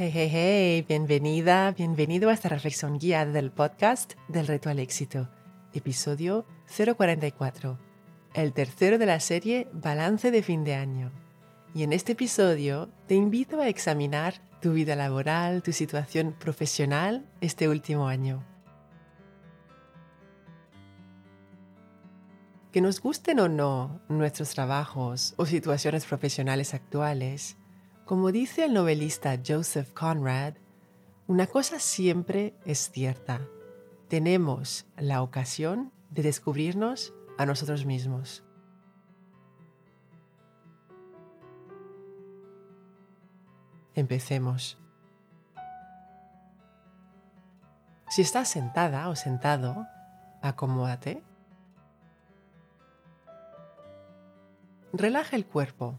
Hey, hey, hey, bienvenida, bienvenido a esta reflexión guiada del podcast del Reto al Éxito, episodio 044, el tercero de la serie Balance de fin de año. Y en este episodio te invito a examinar tu vida laboral, tu situación profesional este último año. Que nos gusten o no nuestros trabajos o situaciones profesionales actuales, como dice el novelista Joseph Conrad, una cosa siempre es cierta. Tenemos la ocasión de descubrirnos a nosotros mismos. Empecemos. Si estás sentada o sentado, acomódate. Relaja el cuerpo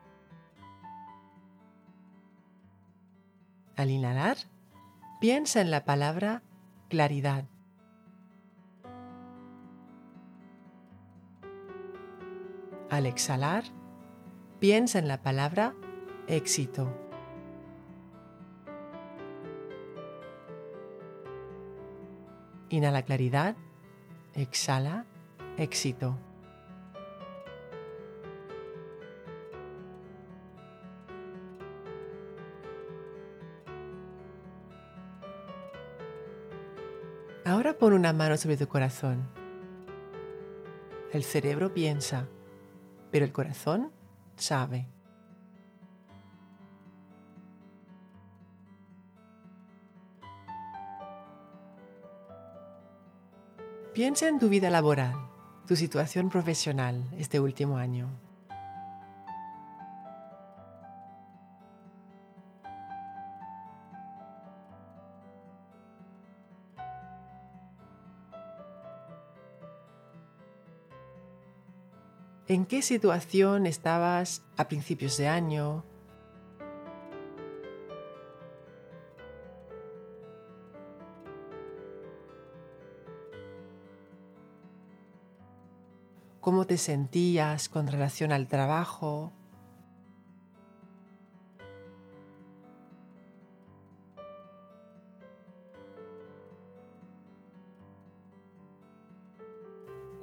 Al inhalar, piensa en la palabra claridad. Al exhalar, piensa en la palabra éxito. Inhala claridad, exhala éxito. Una mano sobre tu corazón. El cerebro piensa, pero el corazón sabe. Piensa en tu vida laboral, tu situación profesional este último año. ¿En qué situación estabas a principios de año? ¿Cómo te sentías con relación al trabajo?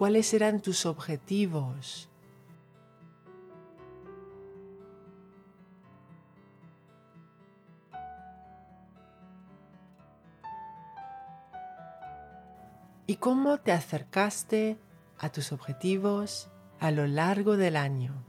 ¿Cuáles eran tus objetivos? y cómo te acercaste a tus objetivos a lo largo del año.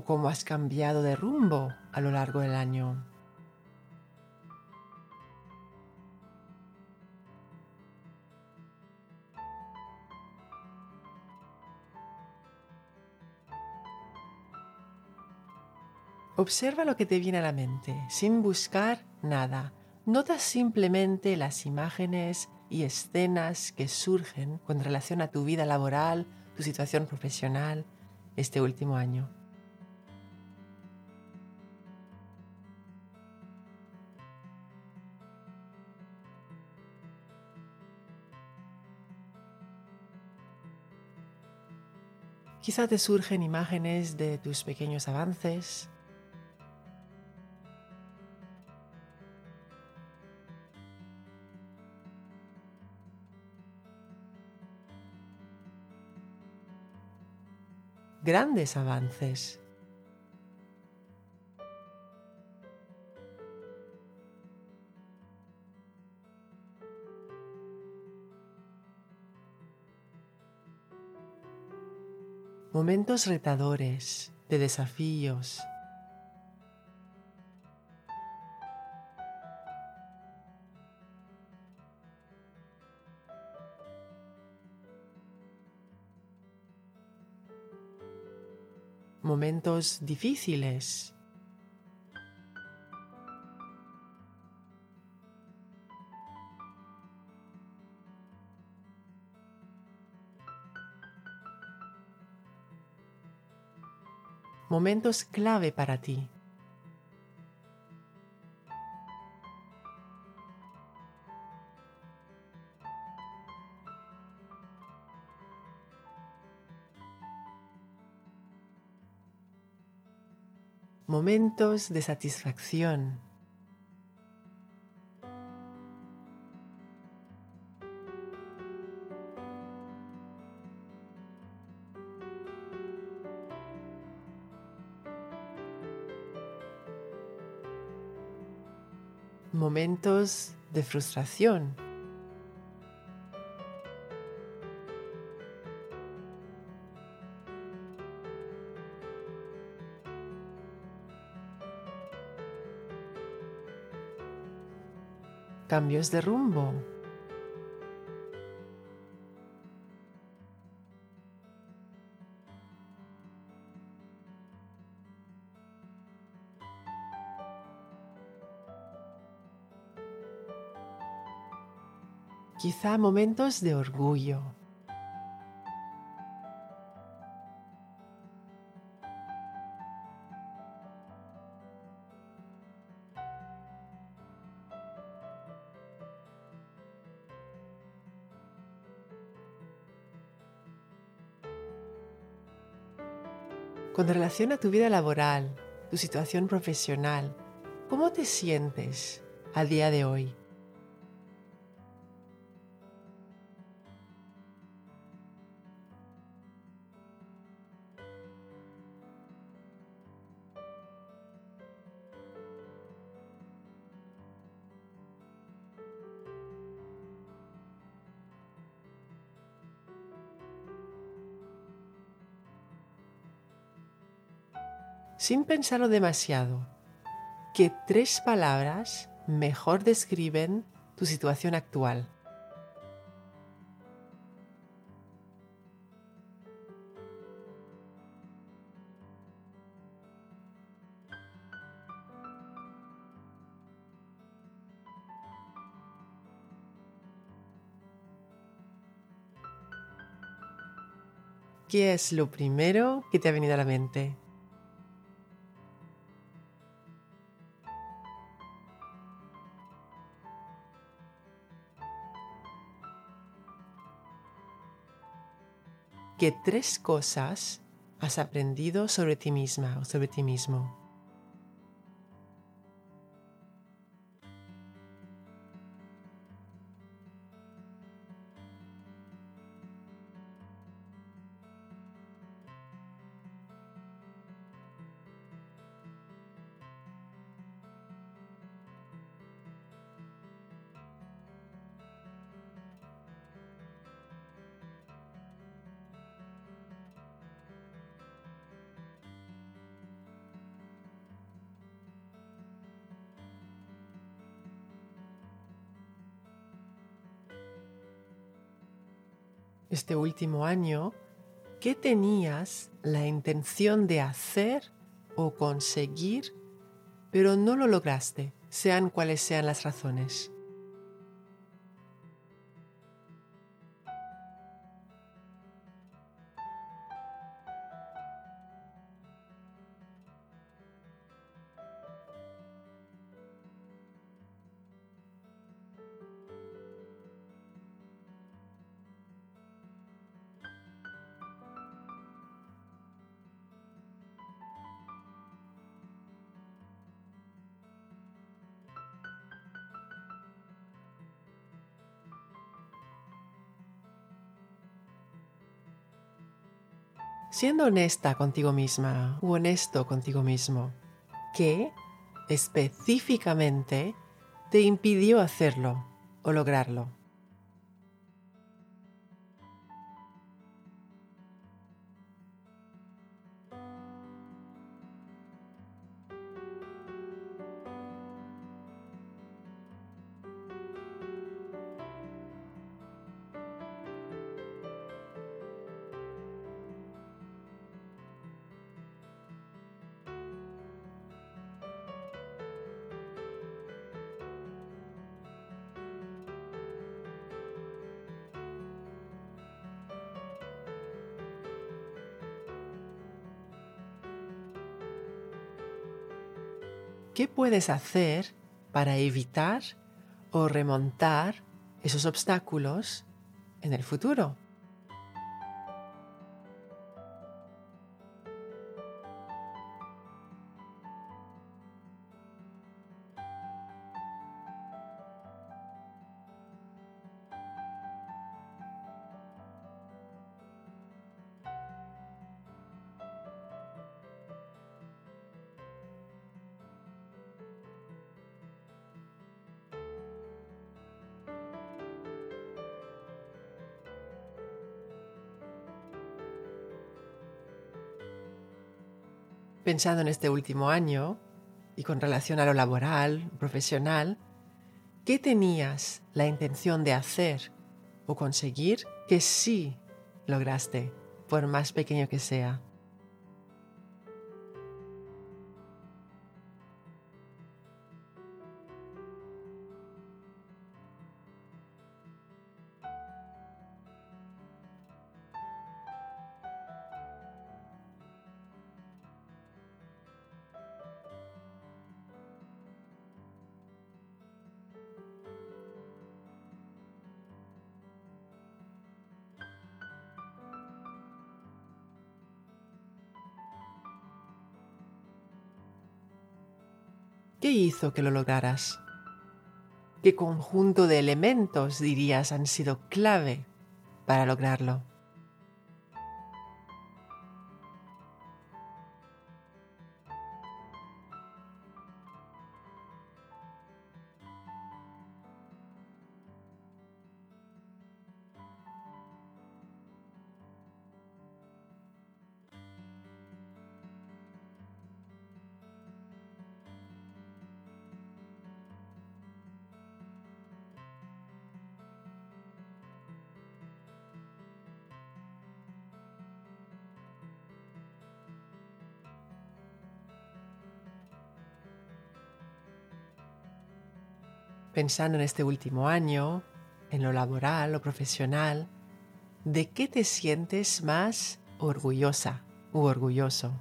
O cómo has cambiado de rumbo a lo largo del año. Observa lo que te viene a la mente, sin buscar nada. Nota simplemente las imágenes y escenas que surgen con relación a tu vida laboral, tu situación profesional este último año. Quizá te surgen imágenes de tus pequeños avances, grandes avances. momentos retadores, de desafíos. Momentos difíciles, Momentos clave para ti. momentos de satisfacción. Momentos de frustración. cambios de rumbo. Quizá momentos de orgullo. Con relación a tu vida laboral, tu situación profesional, ¿cómo te sientes a día de hoy? Sin pensarlo demasiado, ¿qué tres palabras mejor describen tu situación actual? ¿Qué es lo primero que te ha venido a la mente? ¿Qué tres cosas has aprendido sobre ti misma o sobre ti mismo? Este último año, ¿qué tenías la intención de hacer o conseguir, pero no lo lograste, sean cuales sean las razones? Siendo honesta contigo misma o honesto contigo mismo, ¿qué específicamente te impidió hacerlo o lograrlo? ¿Qué puedes hacer para evitar o remontar esos obstáculos en el futuro? Pensando en este último año y con relación a lo laboral, profesional, ¿qué tenías la intención de hacer o conseguir que sí lograste, por más pequeño que sea? ¿Qué hizo que lo lograras? ¿Qué conjunto de elementos dirías han sido clave para lograrlo? Pensando en este último año, en lo laboral o profesional, ¿de qué te sientes más orgullosa u orgulloso?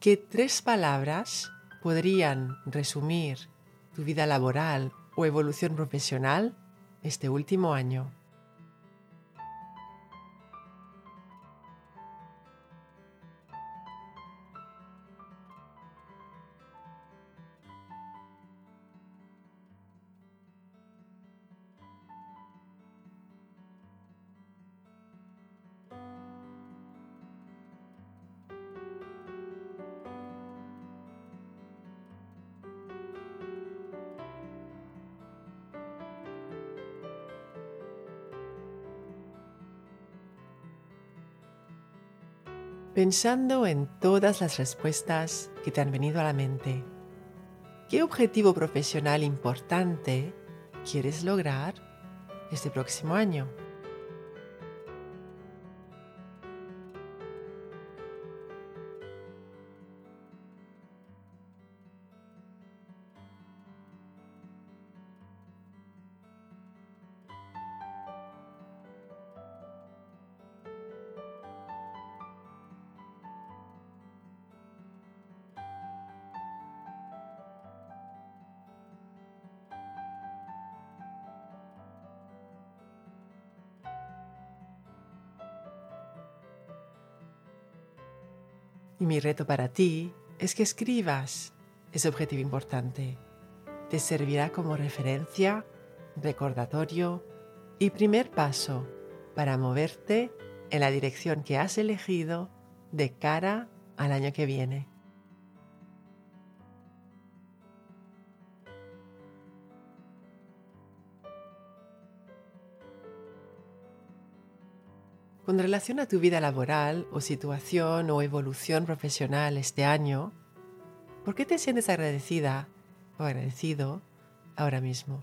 ¿Qué tres palabras podrían resumir tu vida laboral o evolución profesional este último año. Pensando en todas las respuestas que te han venido a la mente. ¿Qué objetivo profesional importante quieres lograr este próximo año? Y mi reto para ti es que escribas ese objetivo importante. Te servirá como referencia, recordatorio y primer paso para moverte en la dirección que has elegido de cara al año que viene. Con relación a tu vida laboral o situación o evolución profesional este año, ¿por qué te sientes agradecida o agradecido ahora mismo?